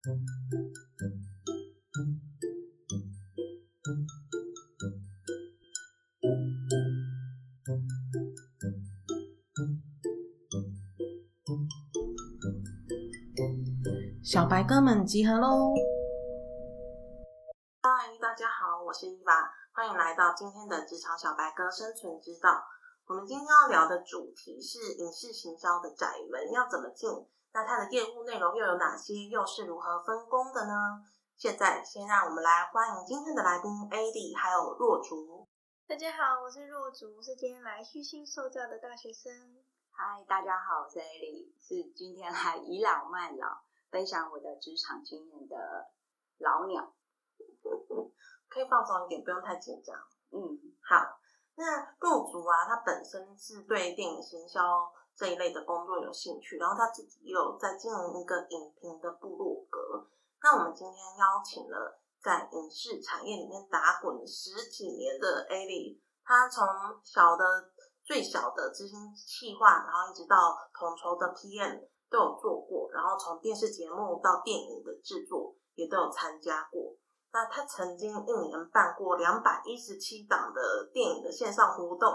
小白哥们集合喽！嗨，大家好，我是伊娃，欢迎来到今天的职场小白哥生存之道。我们今天要聊的主题是影视行销的窄门要怎么进？那它的业务内容又有哪些？又是如何分工的呢？现在先让我们来欢迎今天的来宾 A D 还有若竹。大家好，我是若竹，是今天来虚心受教的大学生。嗨，大家好，我是 A D，是今天来倚老卖老。分享我的职场经验的老鸟，可以放松一点，不用太紧张。嗯，好。那若竹啊，他本身是对电影行销这一类的工作有兴趣，然后他自己也有在经营一个影评的部落格。那我们今天邀请了在影视产业里面打滚十几年的 A 莉，他从小的最小的执行企划，然后一直到统筹的 PM。都有做过，然后从电视节目到电影的制作也都有参加过。那他曾经一年办过两百一十七档的电影的线上活动，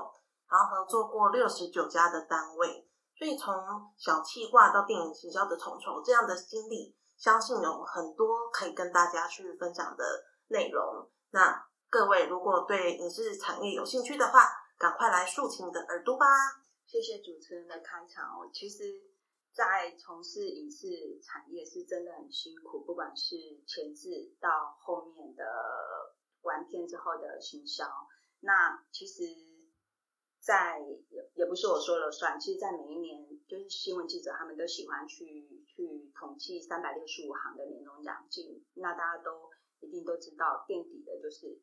然后合作过六十九家的单位。所以从小企划到电影行销的统筹，这样的经历，相信有很多可以跟大家去分享的内容。那各位如果对影视产业有兴趣的话，赶快来竖起你的耳朵吧！谢谢主持人的开场哦，其实。在从事影视产业是真的很辛苦，不管是前置到后面的完片之后的行销，那其实，在也也不是我说了算，其实，在每一年，就是新闻记者他们都喜欢去去统计三百六十五行的年终奖金，那大家都一定都知道，垫底的就是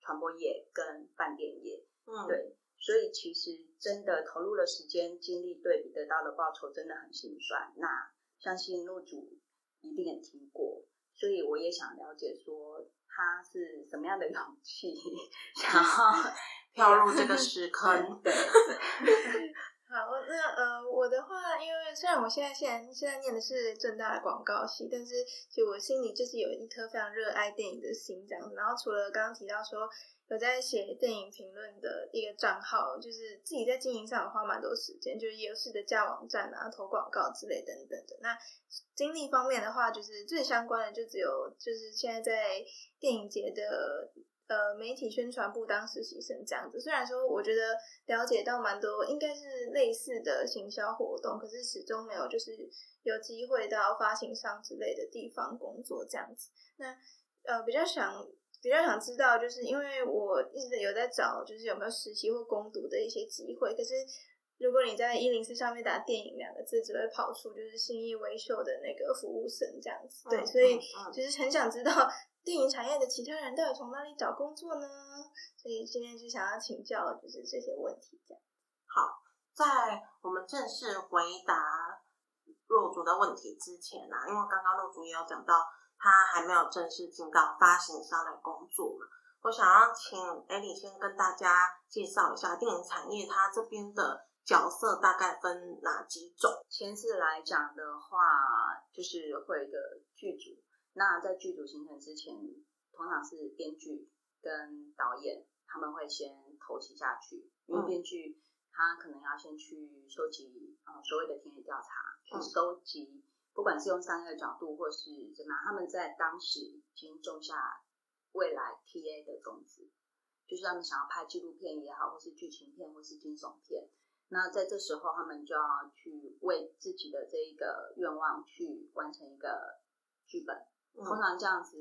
传播业跟饭店业，嗯，对。所以其实真的投入了时间精力对比得到的报酬真的很心酸。那相信入主一定也听过，所以我也想了解说他是什么样的勇气，想要跳入这个时 坑。对。好，那呃，我的话，因为虽然我现在现在现在念的是正大的广告系，但是其实我心里就是有一颗非常热爱电影的心这样。然后除了刚刚提到说。有在写电影评论的一个账号，就是自己在经营上花蛮多时间，就是也有试着架网站啊、投广告之类等等的。那经历方面的话，就是最相关的就只有就是现在在电影节的呃媒体宣传部当实习生这样子。虽然说我觉得了解到蛮多，应该是类似的行销活动，可是始终没有就是有机会到发行商之类的地方工作这样子。那呃比较想。比较想知道，就是因为我一直有在找，就是有没有实习或攻读的一些机会。可是如果你在一零四上面打“电影”两个字，只会跑出就是新艺维秀的那个服务生这样子。对，所以就是很想知道电影产业的其他人到底从哪里找工作呢？所以今天就想要请教，就是这些问题。这样好，在我们正式回答若竹的问题之前呢，因为刚刚若竹也有讲到。他还没有正式进到发行商来工作嘛？我想要请艾莉先跟大家介绍一下电影产业，它这边的角色大概分哪几种？前次来讲的话，就是会一个剧组。那在剧组形成之前，通常是编剧跟导演他们会先投袭下去，因为编剧他可能要先去收集呃所谓的田野调查，去收集。不管是用商业的角度，或是怎么样，他们在当时已经种下未来 TA 的种子，就是他们想要拍纪录片也好，或是剧情片，或是惊悚片。那在这时候，他们就要去为自己的这一个愿望去完成一个剧本。通常这样子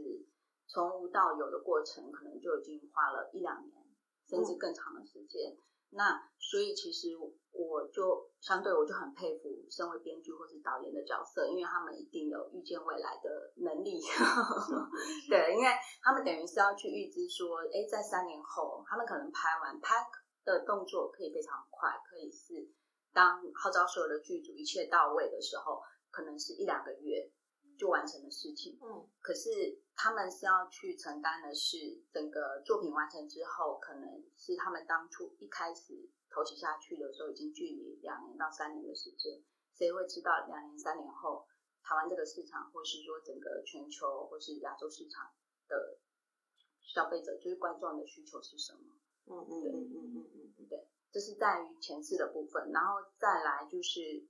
从无到有的过程，可能就已经花了一两年，甚至更长的时间。那所以其实我就相对我就很佩服身为编剧或是导演的角色，因为他们一定有预见未来的能力。对，因为他们等于是要去预知说，哎，在三年后，他们可能拍完拍的动作可以非常快，可以是当号召所有的剧组一切到位的时候，可能是一两个月。就完成的事情，嗯，可是他们是要去承担的是整个作品完成之后，可能是他们当初一开始投写下去的时候，已经距离两年到三年的时间，谁会知道两年三年后台湾这个市场，或是说整个全球或是亚洲市场的消费者，就是观众的需求是什么？嗯嗯嗯嗯嗯嗯嗯，对，这是在于前置的部分，然后再来就是，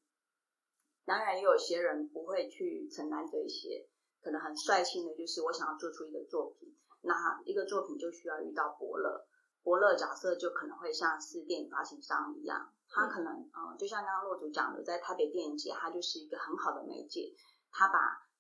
当然也有些人不会去承担这一些，可能很率性的就是我想要做出一个作品，那一个作品就需要遇到伯乐，伯乐角色就可能会像是电影发行商一样，他可能嗯、呃就像刚刚洛主讲的，在台北电影节，他就是一个很好的媒介，他把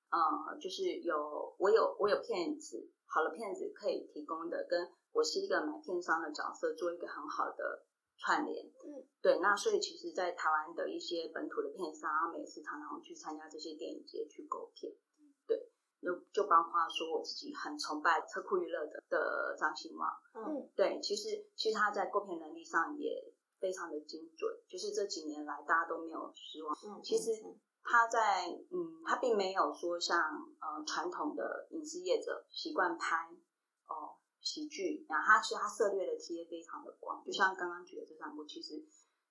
呃就是有我有我有片子，好的片子可以提供的，跟我是一个买片商的角色做一个很好的串联，嗯，对，那所以其实，在台湾的一些本土的片商，他们也是常常去参加这些电影节去购片，对，就就包括说我自己很崇拜车库娱乐的的张兴旺，嗯。对，其实其实他在购片能力上也非常的精准，就是这几年来大家都没有失望。嗯，其实嗯他在嗯，他并没有说像呃传统的影视业者习惯拍哦喜剧，然后他其实他涉猎的 TA 非常的广，就像刚刚举的这三部，其实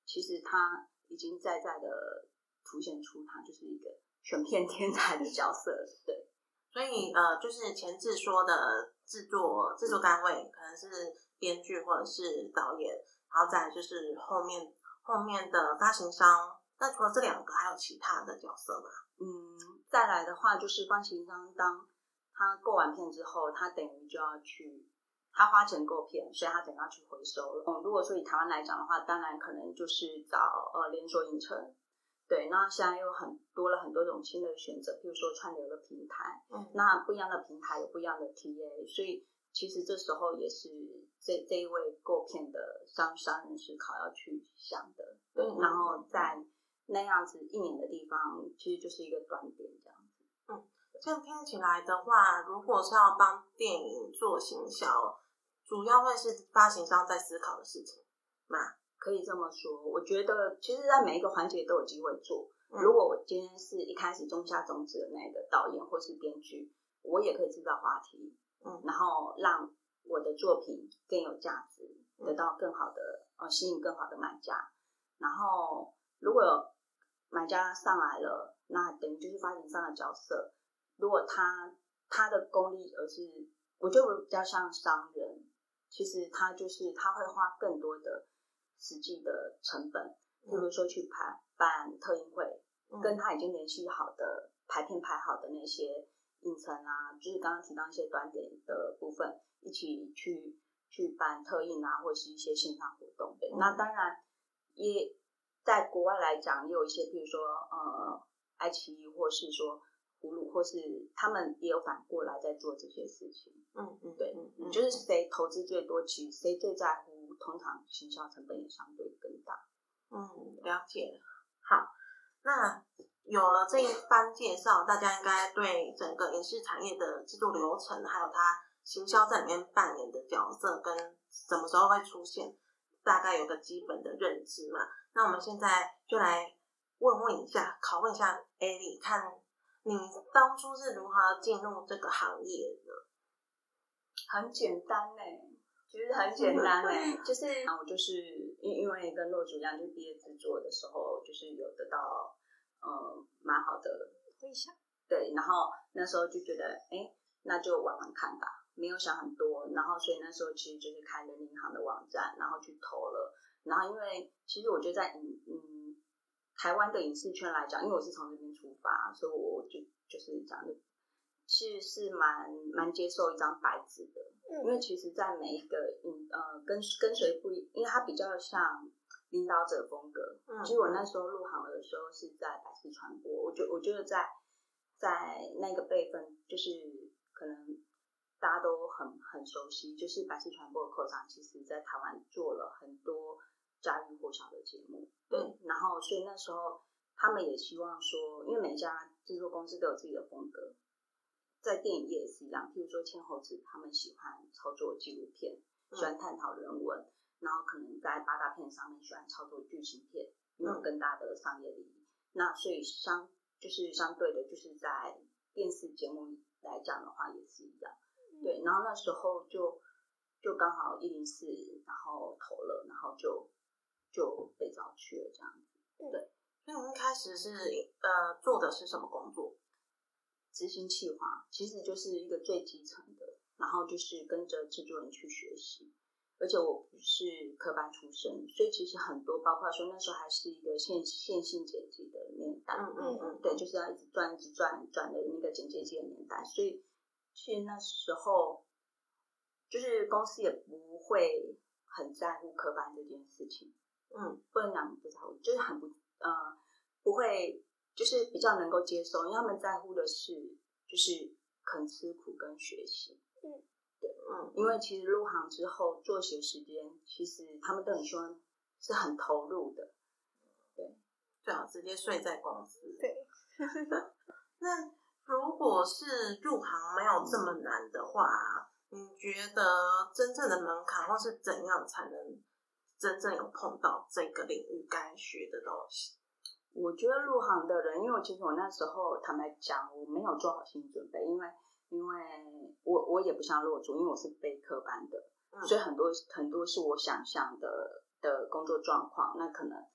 其实他已经在在的凸显出他就是一个选片天才的角色，对，所以呃，就是前置说的制作制作单位可能是编剧或者是导演，然后再就是后面后面的发行商。那除了这两个，还有其他的角色吗？嗯，再来的话就是发行商当他购完片之后，他等于就要去。他花钱购片，所以他等于要去回收了。嗯，如果说以台湾来讲的话，当然可能就是找呃连锁影城，对。那现在又很多了很多种新的选择，譬如说串流的平台，嗯那不一样的平台有不一样的 TA，所以其实这时候也是这这一位购片的商商人思考要去想的，对。嗯然后在那样子一年的地方，其实就是一个端点这样子。嗯这样听起来的话，如果是要帮电影做行销，主要会是发行商在思考的事情嘛？可以这么说，我觉得其实，在每一个环节都有机会做。嗯如果我今天是一开始种下种子的那个导演或是编剧，我也可以制造话题，嗯然后让我的作品更有价值，嗯得到更好的呃吸引更好的买家。然后如果有买家上来了，那等于就是发行商的角色。如果他他的功力，而是我觉得我比较像商人，其实他就是他会花更多的实际的成本，比如说去排办特映会，嗯。跟他已经联系好的排片排好的那些影城啊，就是刚刚提到一些短点的部分，一起去去办特映啊，或是一些线上活动。对，嗯。那当然也在国外来讲，也有一些，比如说呃，爱奇艺或是说或是他们也有反过来在做这些事情。嗯嗯，对嗯嗯，就是谁投资最多，其实谁最在乎，通常行销成本也相对更大。嗯，了解。好，那有了这一番介绍，大家应该对整个影视产业的制作流程，还有它行销在里面扮演的角色跟什么时候会出现，大概有个基本的认知嘛。那我们现在就来问问一下，拷问一下艾莉，看你当初是如何进入这个行业的？很简单呢、其实很简单呢、就是啊，我就是因因为跟洛主一样，就毕业制作的时候，就是有得到呃蛮好的对，然后那时候就觉得，哎，那就玩玩看吧，没有想很多，然后所以那时候其实就是开了银行的网站，然后去投了，然后因为其实我觉得在嗯嗯台湾的影视圈来讲，因为我是从这边出发，所以我就就是讲的。是是蛮蛮接受一张白纸的，因为其实，在每一个影呃跟跟随不一，因为它比较像领导者风格，嗯其实我那时候入行的时候是在百事传播，我觉我觉得在在那个辈分，就是可能大家都很很熟悉，就是百事传播的科长，其实在台湾做了很多家喻户晓的节目，对，然后所以那时候他们也希望说，因为每一家制作公司都有自己的风格，在电影业也是一样，譬如说千猴子，他们喜欢操作纪录片，喜欢探讨人文，然后可能在八大片上面喜欢操作剧情片，因为有更大的商业利益。那所以相就是相对的，就是在电视节目来讲的话也是一样。对，然后那时候就就刚好一零四，然后投了，然后就就被找去了这样子。对所以你一开始是呃做的是什么工作？执行企划，其实就是一个最基层的，然后就是跟着制作人去学习。而且我不是科班出身，所以其实很多，包括说那时候还是一个线线性剪辑的年代，嗯嗯嗯，对，就是要一直转一直转转的那个剪接机的年代，所以其实那时候就是公司也不会很在乎科班这件事情，嗯，不能讲不在乎，就是很不呃不会，就是比较能够接受，因为他们在乎的是就是肯吃苦跟学习。嗯，对，嗯因为其实入行之后作息时间，其实他们都很希望是很投入的，对最好直接睡在公司。对，那如果是入行没有这么难的话，你觉得真正的门槛或是怎样才能真正有碰到这个领域该学的东西？我觉得入行的人，因为其实我那时候坦白讲，我没有做好心理准备，因为因为我我也不像落主，因为我是备课班的，嗯所以很多很多是我想象的的工作状况，那可能，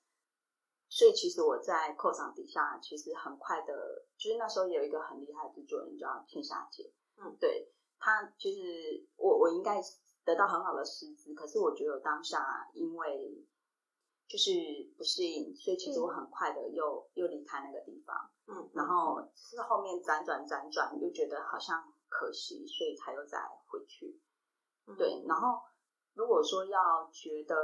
所以其实我在扣场底下，其实很快的，就是那时候有一个很厉害的制作人叫天霞姐，嗯，对他其实我我应该得到很好的师资，可是我觉得当下因为就是不适应，所以其实我很快的又、又离开那个地方，嗯，然后是后面辗转辗转，又觉得好像可惜，所以才又再回去。嗯。对，然后如果说要觉得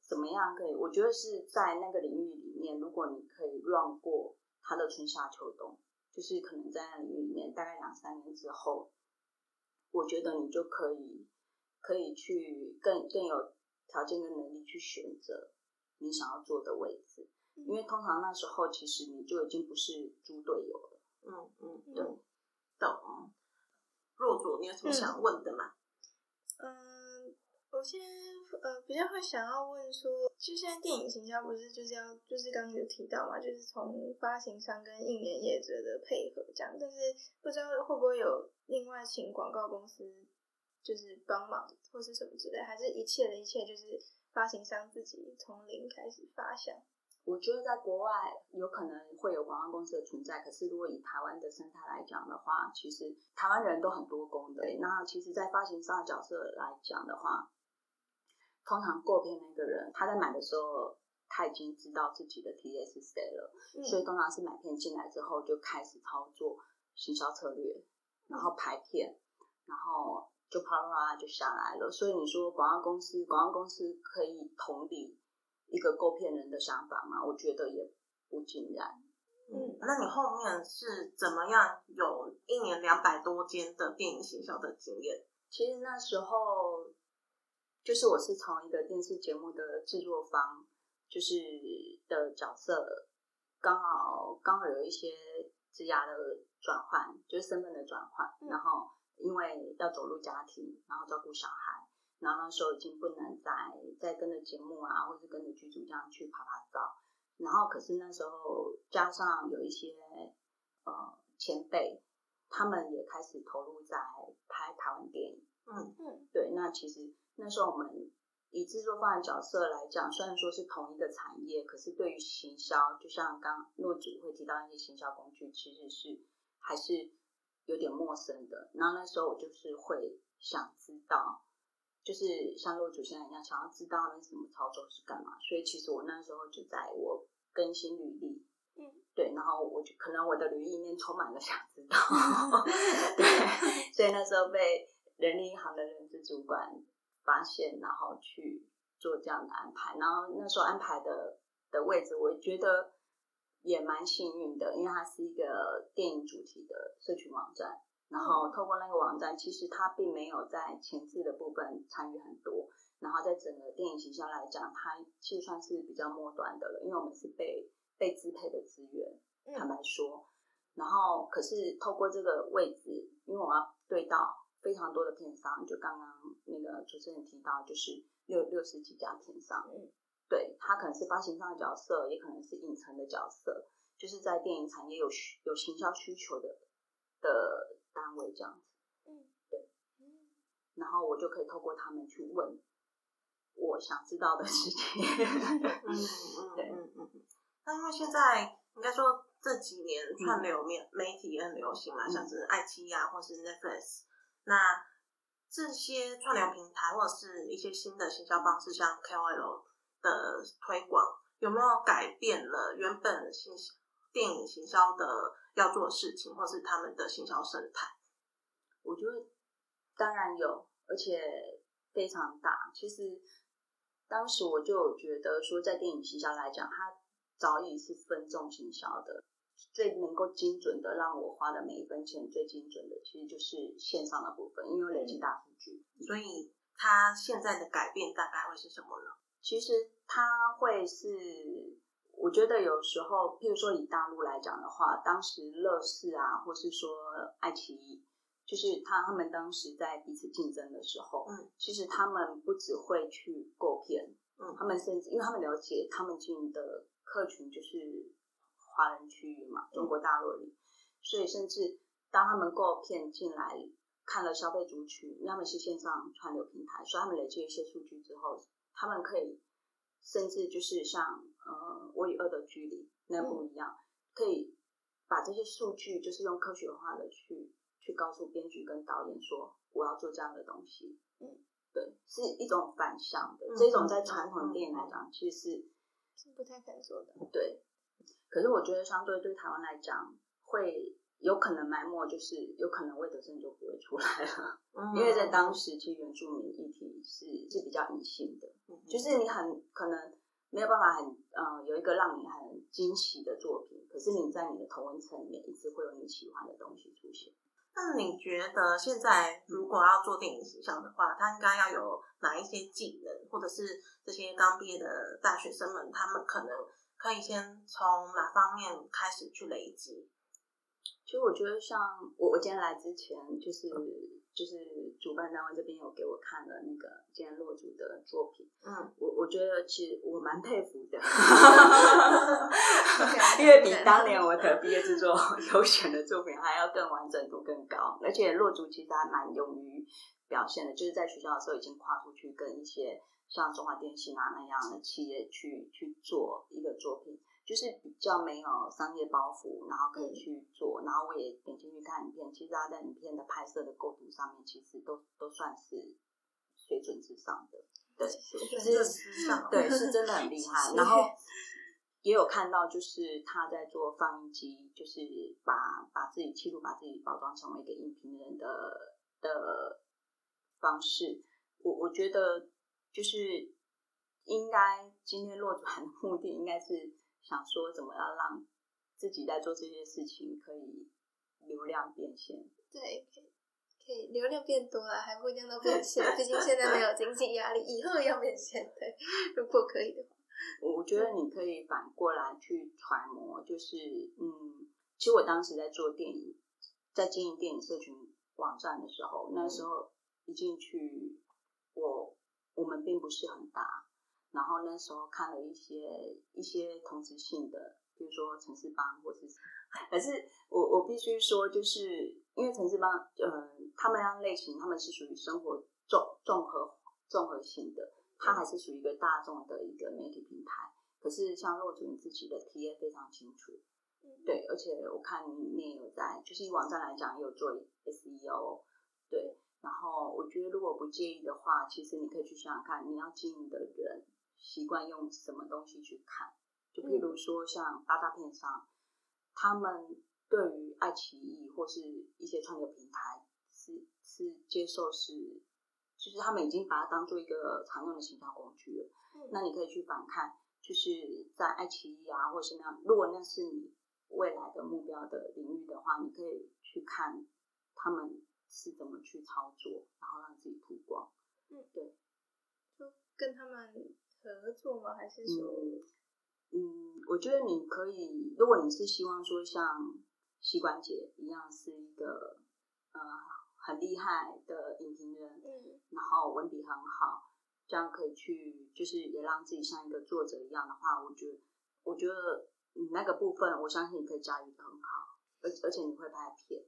怎么样可以，我觉得是在那个领域里面，如果你可以 run 过它的春夏秋冬，就是可能在那领域里面大概两三年之后，我觉得你就可以可以去更更有条件跟能力去选择你想要做的位置，因为通常那时候其实你就已经不是猪队友了。嗯嗯嗯对，懂。若主，你有什么想问的吗？嗯，我现在呃比较会想要问说，就现在电影行销不是就是要就是刚刚有提到嘛，就是从发行商跟应援业者的配合这样，但是不知道会不会有另外请广告公司就是帮忙或是什么之类，还是一切的一切就是发行商自己从零开始发想。我觉得在国外有可能会有广告公司的存在，可是如果以台湾的生态来讲的话，其实台湾人都很多工的。那其实，在发行商的角色来讲的话，通常购片那个人他在买的时候，他已经知道自己的 TA 是谁了，嗯所以通常是买片进来之后就开始操作行销策略，然后排片，然后就啪啦啪啦就下来了。所以你说广告公司，广告公司可以同理一个购片人的想法吗？我觉得也不尽然。嗯，那你后面是怎么样有一年两百多间的电影行销的经验？其实那时候就是我是从一个电视节目的制作方，就是的角色，刚好刚好有一些职涯的转换，就是身份的转换，嗯然后因为要走入家庭，然后照顾小孩，然后那时候已经不能再再跟着节目啊，或是跟着剧组这样去拍拍照，然后可是那时候加上有一些呃前辈，他们也开始投入在拍台湾电影。嗯嗯对，那其实那时候我们以制作方的角色来讲，虽然说是同一个产业，可是对于行销，就像刚诺主会提到那些行销工具，其实是还是有点陌生的。然后那时候我就是会想知道，就是像诺主现在一样，想要知道他们怎么操作是干嘛。所以其实我那时候就在我更新履历，嗯，对，然后我就可能我的履历里面充满了想知道，对，所以那时候被人力银行的人事主管发现，然后去做这样的安排。然后那时候安排的的位置，我觉得也蛮幸运的，因为它是一个电影主题的社群网站。然后透过那个网站，其实它并没有在前置的部分参与很多，然后在整个电影形象来讲，它其实算是比较末端的了，因为我们是被被支配的资源，坦嗯白说。然后，可是透过这个位置，因为我要对到非常多的片商，就刚刚那个主持人提到，就是六六十几家片商，嗯，对他可能是发行商的角色，也可能是影城的角色，就是在电影产业有需有行销需求的的单位这样子。嗯，对嗯然后我就可以透过他们去问我想知道的事情。嗯嗯对嗯嗯。那因为现在应该说这几年串流面媒体也很流行嘛，像是爱奇艺啊，或是 Netflix，那这些串流平台或者是一些新的行销方式，像 KOL 的推广，有没有改变了原本行电影行销的要做的事情，或是他们的行销生态？我觉得当然有，而且非常大。其实当时我就有觉得说，在电影行销来讲，它早已是分众行销的。最能够精准的让我花的每一分钱最精准的，其实就是线上的部分，因为累积大数据。所以它现在的改变大概会是什么呢？其实它会是，我觉得有时候，譬如说以大陆来讲的话，当时乐视啊，或是说爱奇艺，就是他他们当时在彼此竞争的时候，嗯，其实他们不只会去购片，嗯，他们甚至因为他们了解他们经营的客群就是。华人区域嘛，中国大陆里，所以甚至当他们购片进来看了消费族群，他们是线上串流平台，所以他们累积一些数据之后，他们可以甚至就是像呃《我与恶的距离》那部一样，可以把这些数据就是用科学化的去去告诉编剧跟导演说，我要做这样的东西。嗯，对，是一种反向的，这种在传统电影来讲，其实是是不太敢做的。对。可是我觉得，相对对台湾来讲，会有可能埋没，就是有可能魏德胜就不会出来了，因为在当时其实原住民议题是是比较隐性的，就是你很可能没有办法很呃有一个让你很惊喜的作品，可是你在你的同文层里面一直会有你喜欢的东西出现。那你觉得现在如果要做电影形象的话，他应该要有哪一些技能，或者是这些刚毕业的大学生们，他们可能？可以先从哪方面开始去累积？其实我觉得，像我我今天来之前，就是就是主办单位这边有给我看了那个今天落主的作品，嗯，我我觉得其实我蛮佩服的，因为比当年我的毕业制作优选的作品还要更完整度更高，而且落主其实还蛮勇于表现的，就是在学校的时候已经跨出去跟一些。像中华电信啊那样的企业去去做一个作品，就是比较没有商业包袱，然后可以去做。然后我也点进去看影片，其实他在影片的拍摄的构图上面，其实都都算是水准之上的。对，水准之上，对，是真的很 厉害。然后 也有看到，就是他在做放映机，就是把把自己记录，把自己包装成为一个影评人的的方式。我我觉得。就是应该今天落转的目的，应该是想说怎么样让自己在做这些事情可以流量变现。对，可以可以流量变多了，还不一定能变现。毕竟现在没有经济压力，以后要变现。对，如果可以的话，我觉得你可以反过来去揣摩，就是嗯，其实我当时在做电影，在经营电影社群网站的时候，那时候一进去我。我们并不是很大，然后那时候看了一些一些同质性的，比如说城市帮或是，可是我我必须说，就是因为城市帮，嗯，他们那类型他们是属于生活综综合综合性的，它还是属于一个大众的一个媒体平台。可是像若主你自己的 T A 非常清楚，对，而且我看你里面有在，就是以网站来讲也有做 S E O，对。然后我觉得，如果不介意的话，其实你可以去想想看，你要经营的人习惯用什么东西去看。就譬如说，像八大片商，他们对于爱奇艺或是一些串流平台是是接受是，就是他们已经把它当做一个常用的行销工具了。那你可以去反看，就是在爱奇艺啊，或是那样，如果那是你未来的目标的领域的话，你可以去看他们。是怎么去操作，然后让自己曝光？嗯，对，就跟他们合作吗？还是说，嗯，我觉得你可以，如果你是希望说像膝关节一样是一个呃很厉害的影评人，嗯，然后文笔很好，这样可以去，就是也让自己像一个作者一样的话，我觉得，我觉得你那个部分，我相信你可以驾驭的很好，而而且你会拍片。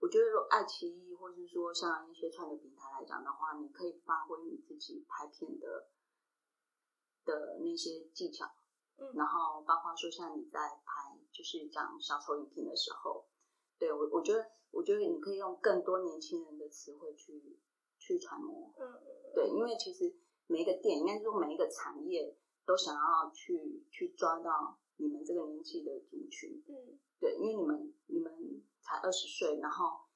我觉得，爱奇艺或是说像一些串流平台来讲的话，你可以发挥你自己拍片的的那些技巧，嗯。然后包括说像你在拍就是讲小丑影片的时候，对我我觉得我觉得你可以用更多年轻人的词汇去去揣摩，嗯对，因为其实每一个店，应该是说每一个产业都想要去去抓到你们这个年纪的族群，嗯。对，因为你们你们才二十岁，然后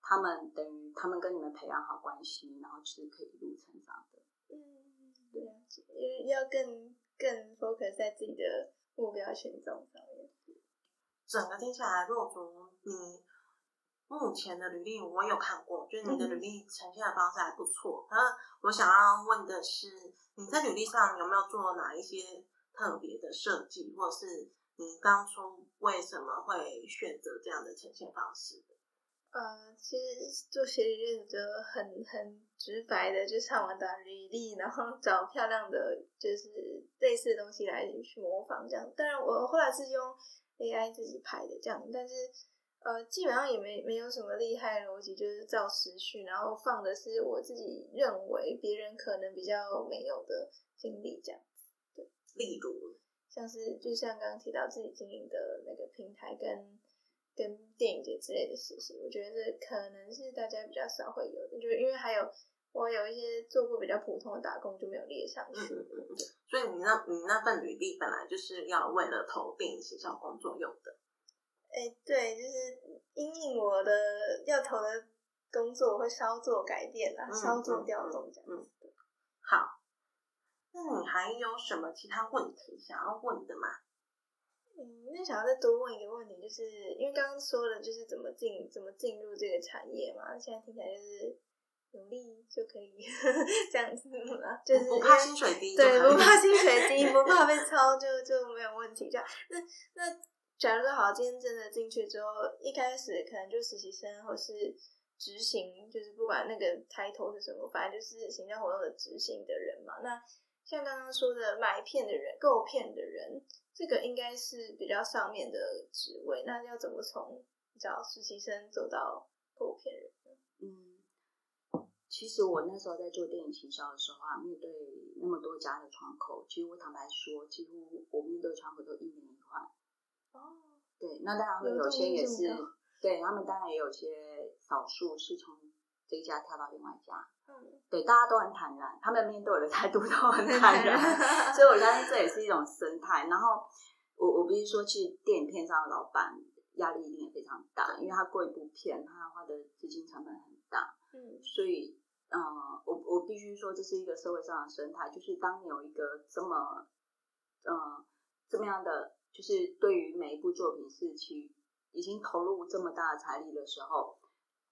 他们等于他们跟你们培养好关系，然后其实可以一路成长的。嗯，了解，就是要更更 focus 在自己的目标群众上面。整个听起来，若竹你目前的履历我有看过，就是你的履历呈现的方式还不错。那我想要问的是，你在履历上有没有做哪一些特别的设计，或是你当初为什么会选择这样的呈现方式？呃，其实做学历认就很很直白的，就上网打履历，然后找漂亮的，就是类似的东西来去模仿这样。当然，我后来是用 AI 自己拍的这样，但是呃，基本上也没没有什么厉害逻辑，就是照时序，然后放的是我自己认为别人可能比较没有的经历这样。例如，像是就像刚刚提到自己经营的那个平台跟跟电影节之类的事情，我觉得这可能是大家比较少会有的，就是因为还有我有一些做过比较普通的打工就没有列上嗯去。嗯嗯嗯，所以你那你那份履历本来就是要为了投电影学校工作用的。哎、对，就是因应我的要投的工作，我会稍作改变啦，嗯稍作调动这样嗯子。好，那你还有什么其他问题想要问的吗？嗯，那想要再多问一个问题，就是因为刚刚说的，就是怎么进怎么进入这个产业嘛，现在听起来就是努力就可以 这样子了，就是不怕薪水低对，不怕薪水低，不怕被抄，就就没有问题。这样，那那假如说好，今天真的进去之后，一开始可能就实习生或是执行，就是不管那个 title 是什么，反正就是行销活动的执行的人嘛。那像刚刚说的买片的人、购片的人，这个应该是比较上面的职位。那要怎么从你知道实习生走到购片其实我那时候在做电影行销的时候啊，面对那么多家的窗口，其实我坦白说，几乎我面对的窗口都一年一换。哦，对，那当然有些也是对他们当然也有些少数是从这一家跳到另外一家。嗯，对，大家都很坦然，他们面对我的态度都很坦然，所以我相信这也是一种生态。然后我我必须说，其实电影片上的老板压力一定也非常大，因为他过一部片，他花的资金成本很大，嗯所以，呃，我我必须说，这是一个社会上的生态，就是当你有一个这么，呃，这么样的，就是对于每一部作品是去已经投入这么大的财力的时候，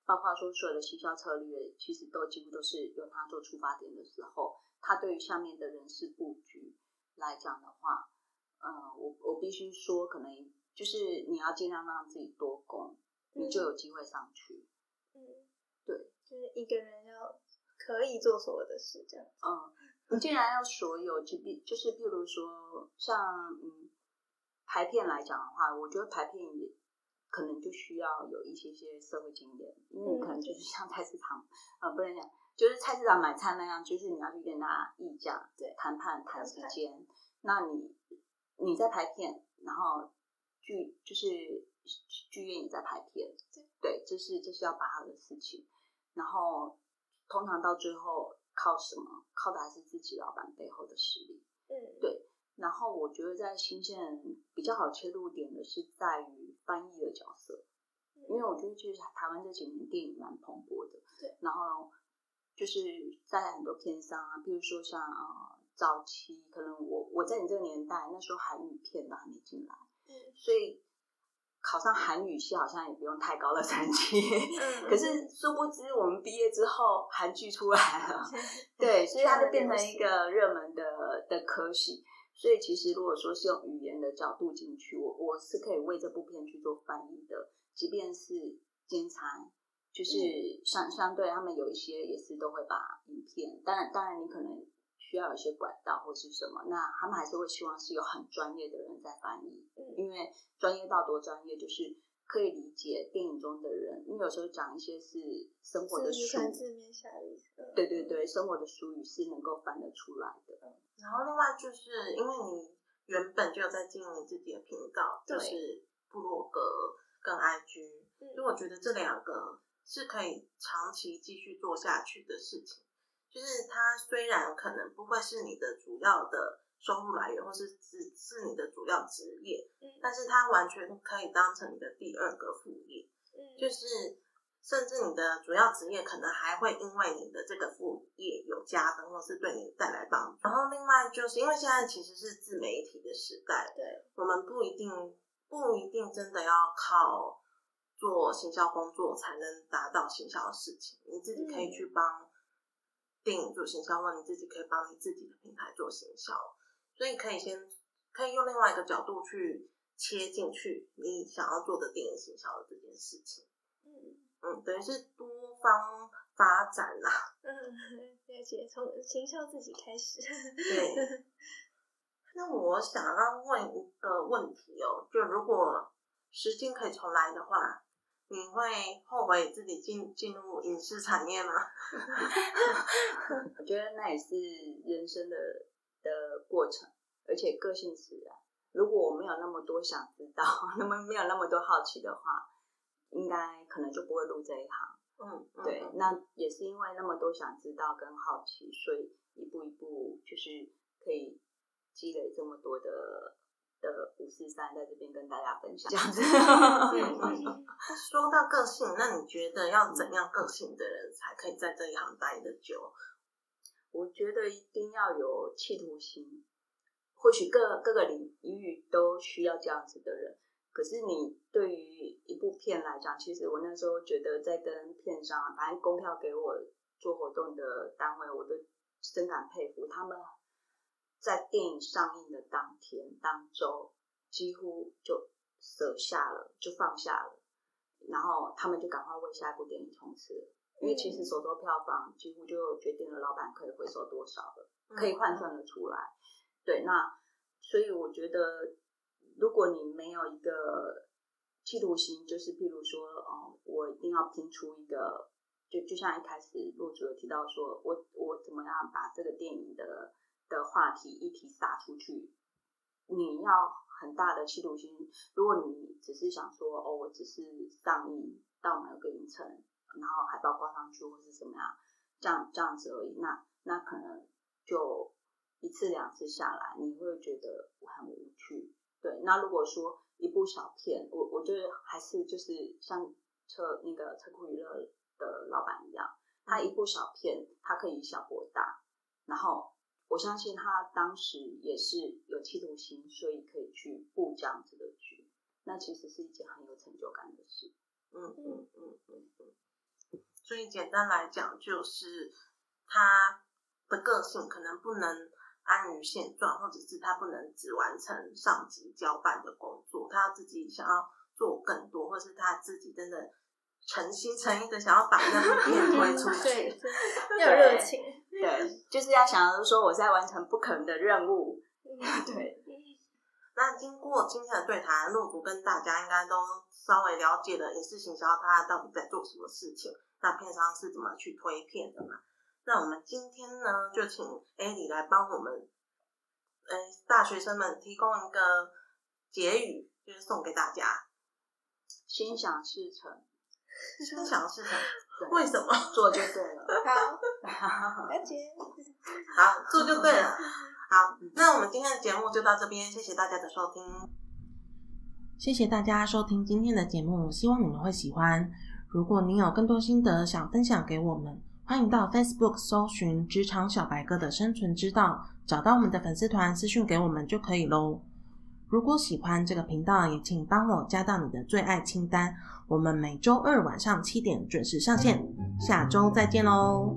包括说所有的行销策略，其实都几乎都是由他做出发点的时候，他对于下面的人事布局来讲的话，呃，我我必须说，可能就是你要尽量让自己多攻，你就有机会上去。嗯，对，就是一个人要可以做所有的事，这样。嗯，你既然要所有，就比就是譬如说，像嗯排片来讲的话，我觉得排片也可能就需要有一些些社会经验，因为你可能就是像菜市场，呃，不能讲，就是菜市场买菜那样，就是你要去跟他议价，对谈判谈时间，那你你在排片，然后剧就是剧院也在排片，对，这是这是要把他的事情，然后通常到最后靠什么？靠的还是自己老板背后的实力。嗯，对然后我觉得在新鲜人比较好切入点的是在于翻译的角色，因为我觉得其实台湾这几年电影蛮蓬勃的，对，然后就是在很多片商啊，比如说像呃早期可能我我在你这个年代，那时候韩语片都还没进来，嗯所以考上韩语系好像也不用太高的成绩，嗯可是殊不知我们毕业之后韩剧出来了，对，所以它就变成一个热门的的科系。所以其实如果说是用语言的角度进去，我我是可以为这部片去做翻译的，即便是兼差，就是相相对他们有一些也是都会把影片，当然当然你可能需要有一些管道或是什么，那他们还是会希望是有很专业的人在翻译，嗯因为专业到多专业，就是可以理解电影中的人，因为有时候讲一些是生活的书字面下的意思。嗯对对对，生活的俗语是能够翻得出来的。然后另外就是因为你原本就有在经营自己的频道，就是部落格跟 IG，嗯所以我觉得这两个是可以长期继续做下去的事情。就是它虽然可能不会是你的主要的收入来源，或是只是你的主要职业，嗯但是它完全可以当成你的第二个副业。嗯就是甚至你的主要职业可能还会因为你的这个副业有加分，或是对你带来帮助。然后另外就是因为现在其实是自媒体的时代，对，我们不一定不一定真的要靠做行销工作才能达到行销的事情，你自己可以去帮电影做行销，或你自己可以帮你自己的品牌做行销，所以可以先可以用另外一个角度去切进去你想要做的电影行销的这件事情。嗯嗯，等于是多方发展啦。嗯，了解，从行销自己开始。对。那我想要问一个问题哦，就如果时间可以重来的话，你会后悔自己进进入影视产业吗？我觉得那也是人生的的过程，而且个性使然。如果我没有那么多想知道，那么没有那么多好奇的话，应该可能就不会入这一行。嗯，嗯对，那也是因为那么多想知道跟好奇，所以一步一步就是可以积累这么多的的五四三，在这边跟大家分享这样子。说到个性，那你觉得要怎样个性的人才可以在这一行待得久？我觉得一定要有企图心，或许各各个领域都需要这样子的人。可是你对于一部片来讲，其实我那时候觉得在跟片商，反正公票给我做活动的单位，我都深感佩服，他们在电影上映的当天、当周，几乎就舍下了，就放下了，然后他们就赶快为下一部电影冲刺。因为其实首周票房几乎就决定了老板可以回收多少了，可以换算的出来。对，那所以我觉得，如果你没有一个企图心，就是譬如说，哦，我一定要拼出一个，就就像一开始陆主有提到说，我我怎么样把这个电影的的话题议题撒出去，你要很大的企图心。如果你只是想说，哦，我只是上映到某个影城，然后海报挂上去或是怎么样，这样这样子而已，那那可能就一次两次下来，你会觉得很无趣。对，那如果说一部小片，我我觉得还是就是像车那个车库娱乐的老板一样，他一部小片，他可以以小博大，然后我相信他当时也是有企图心，所以可以去布这样子的局，那其实是一件很有成就感的事。嗯嗯嗯嗯嗯。所以简单来讲，就是他的个性可能不能安于现状，或者是他不能只完成上级交办的工作，他自己想要做更多，或是他自己真的诚心诚意的想要把那部片推出，去。真的 要有热情。对，就是要想要说我在完成不可能的任务。嗯对，那经过今天的对谈，陆竹跟大家应该都稍微了解了影视行销它到底在做什么事情，那片商是怎么去推片的嘛？那我们今天呢，就请 A 里来帮我们，呃，大学生们提供一个结语，就是送给大家。心想事成，心想事成，对 为什么？做就对了。好，了解。好，做就对了。好，那我们今天的节目就到这边，谢谢大家的收听。谢谢大家收听今天的节目，希望你们会喜欢。如果您有更多心得想分享给我们，欢迎到 Facebook 搜寻“职场小白哥的生存之道”，找到我们的粉丝团私讯给我们就可以喽。如果喜欢这个频道，也请帮我加到你的最爱清单。我们每周二晚上七点准时上线，下周再见喽，